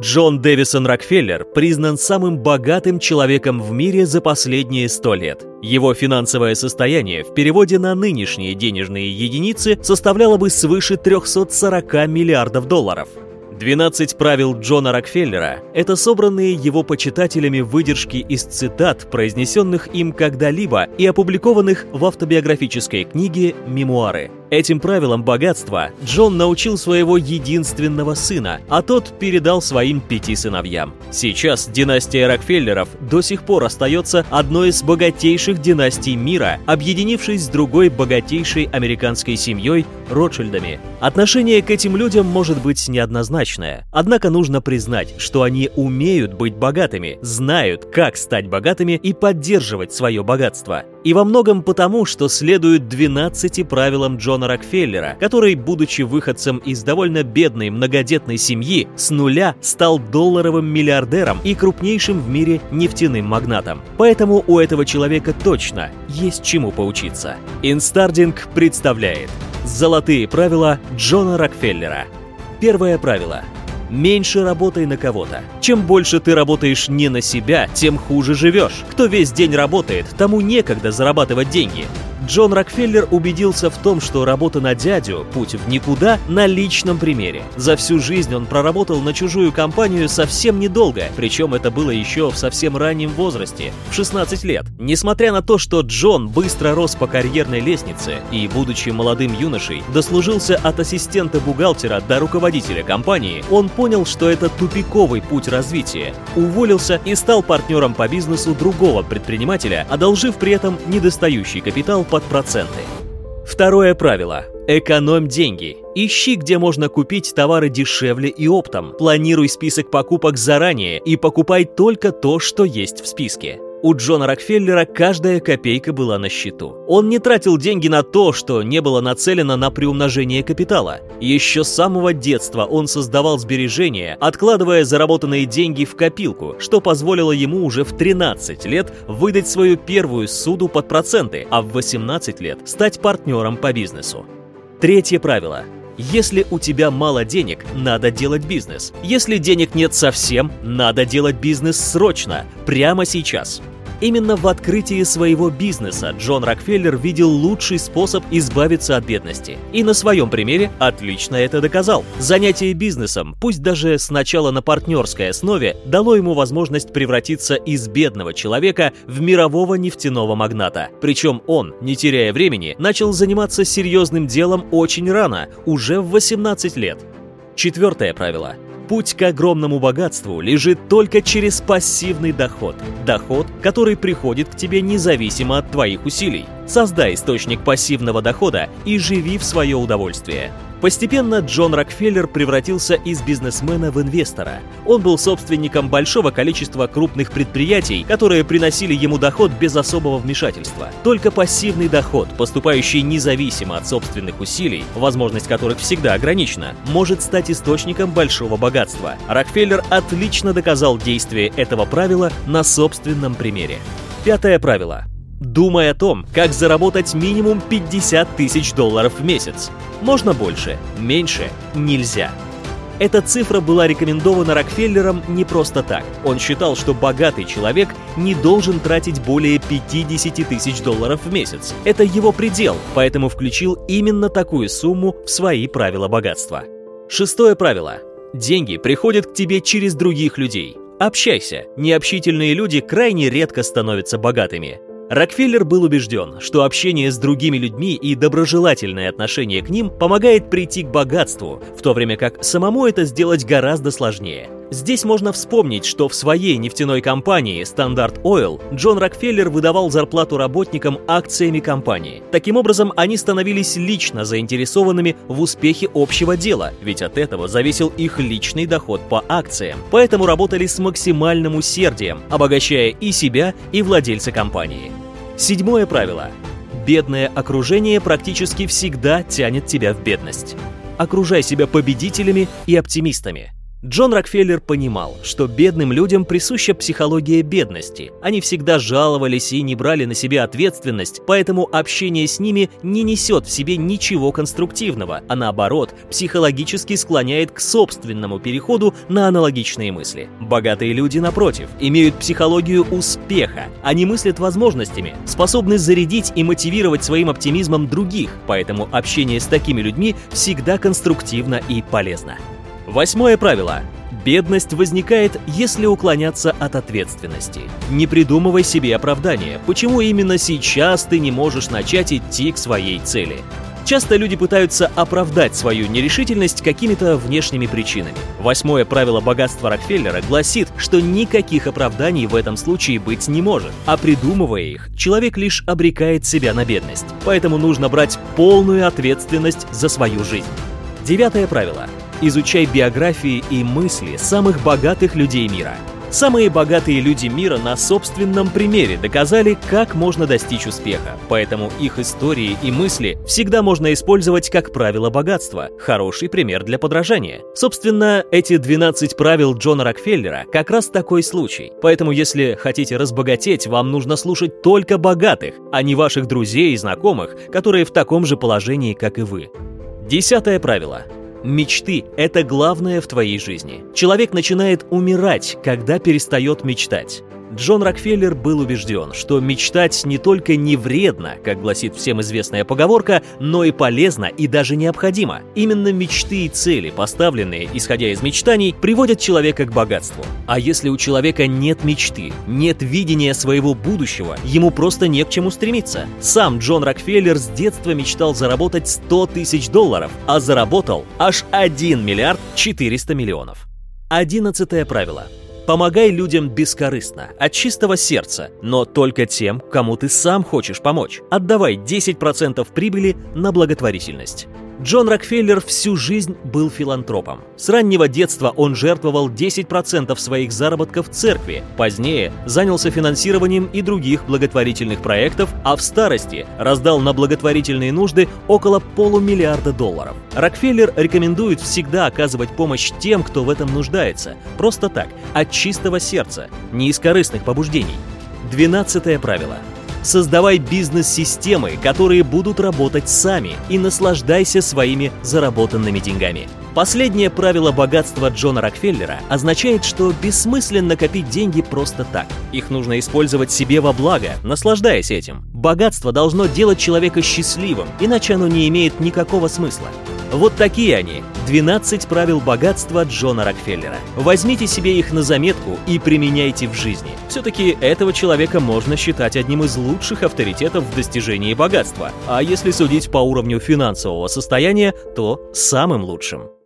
Джон Дэвисон Рокфеллер признан самым богатым человеком в мире за последние сто лет. Его финансовое состояние в переводе на нынешние денежные единицы составляло бы свыше 340 миллиардов долларов. 12 правил Джона Рокфеллера – это собранные его почитателями выдержки из цитат, произнесенных им когда-либо и опубликованных в автобиографической книге «Мемуары». Этим правилам богатства Джон научил своего единственного сына, а тот передал своим пяти сыновьям. Сейчас династия Рокфеллеров до сих пор остается одной из богатейших династий мира, объединившись с другой богатейшей американской семьей – Ротшильдами. Отношение к этим людям может быть неоднозначное, однако нужно признать, что они умеют быть богатыми, знают, как стать богатыми и поддерживать свое богатство. И во многом потому, что следуют 12 правилам Джона Рокфеллера, который, будучи выходцем из довольно бедной многодетной семьи, с нуля стал долларовым миллиардером и крупнейшим в мире нефтяным магнатом. Поэтому у этого человека точно есть чему поучиться. Инстардинг представляет Золотые правила Джона Рокфеллера. Первое правило меньше работай на кого-то. Чем больше ты работаешь не на себя, тем хуже живешь. Кто весь день работает, тому некогда зарабатывать деньги. Джон Рокфеллер убедился в том, что работа на дядю – путь в никуда на личном примере. За всю жизнь он проработал на чужую компанию совсем недолго, причем это было еще в совсем раннем возрасте, в 16 лет. Несмотря на то, что Джон быстро рос по карьерной лестнице и, будучи молодым юношей, дослужился от ассистента бухгалтера до руководителя компании, он понял, что это тупиковый путь развития, уволился и стал партнером по бизнесу другого предпринимателя, одолжив при этом недостающий капитал по под проценты. Второе правило. Экономь деньги. Ищи, где можно купить товары дешевле и оптом. Планируй список покупок заранее и покупай только то, что есть в списке. У Джона Рокфеллера каждая копейка была на счету. Он не тратил деньги на то, что не было нацелено на приумножение капитала. Еще с самого детства он создавал сбережения, откладывая заработанные деньги в копилку, что позволило ему уже в 13 лет выдать свою первую суду под проценты, а в 18 лет стать партнером по бизнесу. Третье правило. Если у тебя мало денег, надо делать бизнес. Если денег нет совсем, надо делать бизнес срочно, прямо сейчас. Именно в открытии своего бизнеса Джон Рокфеллер видел лучший способ избавиться от бедности. И на своем примере отлично это доказал. Занятие бизнесом, пусть даже сначала на партнерской основе, дало ему возможность превратиться из бедного человека в мирового нефтяного магната. Причем он, не теряя времени, начал заниматься серьезным делом очень рано, уже в 18 лет. Четвертое правило – Путь к огромному богатству лежит только через пассивный доход. Доход, который приходит к тебе независимо от твоих усилий. Создай источник пассивного дохода и живи в свое удовольствие. Постепенно Джон Рокфеллер превратился из бизнесмена в инвестора. Он был собственником большого количества крупных предприятий, которые приносили ему доход без особого вмешательства. Только пассивный доход, поступающий независимо от собственных усилий, возможность которых всегда ограничена, может стать источником большого богатства. Рокфеллер отлично доказал действие этого правила на собственном примере. Пятое правило. Думай о том, как заработать минимум 50 тысяч долларов в месяц. Можно больше, меньше нельзя. Эта цифра была рекомендована Рокфеллером не просто так. Он считал, что богатый человек не должен тратить более 50 тысяч долларов в месяц. Это его предел, поэтому включил именно такую сумму в свои правила богатства. Шестое правило. Деньги приходят к тебе через других людей. Общайся. Необщительные люди крайне редко становятся богатыми. Рокфеллер был убежден, что общение с другими людьми и доброжелательное отношение к ним помогает прийти к богатству, в то время как самому это сделать гораздо сложнее. Здесь можно вспомнить, что в своей нефтяной компании Standard Oil Джон Рокфеллер выдавал зарплату работникам акциями компании. Таким образом, они становились лично заинтересованными в успехе общего дела, ведь от этого зависел их личный доход по акциям. Поэтому работали с максимальным усердием, обогащая и себя, и владельца компании. Седьмое правило. Бедное окружение практически всегда тянет тебя в бедность. Окружай себя победителями и оптимистами – Джон Рокфеллер понимал, что бедным людям присуща психология бедности. Они всегда жаловались и не брали на себя ответственность, поэтому общение с ними не несет в себе ничего конструктивного, а наоборот, психологически склоняет к собственному переходу на аналогичные мысли. Богатые люди, напротив, имеют психологию успеха. Они мыслят возможностями, способны зарядить и мотивировать своим оптимизмом других, поэтому общение с такими людьми всегда конструктивно и полезно. Восьмое правило. Бедность возникает, если уклоняться от ответственности. Не придумывай себе оправдания, почему именно сейчас ты не можешь начать идти к своей цели. Часто люди пытаются оправдать свою нерешительность какими-то внешними причинами. Восьмое правило богатства Рокфеллера гласит, что никаких оправданий в этом случае быть не может, а придумывая их, человек лишь обрекает себя на бедность. Поэтому нужно брать полную ответственность за свою жизнь. Девятое правило. Изучай биографии и мысли самых богатых людей мира. Самые богатые люди мира на собственном примере доказали, как можно достичь успеха, поэтому их истории и мысли всегда можно использовать как правило богатства, хороший пример для подражания. Собственно, эти 12 правил Джона Рокфеллера как раз такой случай, поэтому если хотите разбогатеть, вам нужно слушать только богатых, а не ваших друзей и знакомых, которые в таком же положении, как и вы. Десятое правило. Мечты – это главное в твоей жизни. Человек начинает умирать, когда перестает мечтать. Джон Рокфеллер был убежден, что мечтать не только не вредно, как гласит всем известная поговорка, но и полезно и даже необходимо. Именно мечты и цели, поставленные, исходя из мечтаний, приводят человека к богатству. А если у человека нет мечты, нет видения своего будущего, ему просто не к чему стремиться. Сам Джон Рокфеллер с детства мечтал заработать 100 тысяч долларов, а заработал аж 1 миллиард 400 миллионов. Одиннадцатое правило. Помогай людям бескорыстно, от чистого сердца, но только тем, кому ты сам хочешь помочь. Отдавай 10% прибыли на благотворительность. Джон Рокфеллер всю жизнь был филантропом. С раннего детства он жертвовал 10% своих заработков церкви, позднее занялся финансированием и других благотворительных проектов, а в старости раздал на благотворительные нужды около полумиллиарда долларов. Рокфеллер рекомендует всегда оказывать помощь тем, кто в этом нуждается, просто так, от чистого сердца, не из корыстных побуждений. Двенадцатое правило – Создавай бизнес-системы, которые будут работать сами, и наслаждайся своими заработанными деньгами. Последнее правило богатства Джона Рокфеллера означает, что бессмысленно копить деньги просто так. Их нужно использовать себе во благо, наслаждаясь этим. Богатство должно делать человека счастливым, иначе оно не имеет никакого смысла. Вот такие они, 12 правил богатства Джона Рокфеллера. Возьмите себе их на заметку и применяйте в жизни. Все-таки этого человека можно считать одним из лучших авторитетов в достижении богатства, а если судить по уровню финансового состояния, то самым лучшим.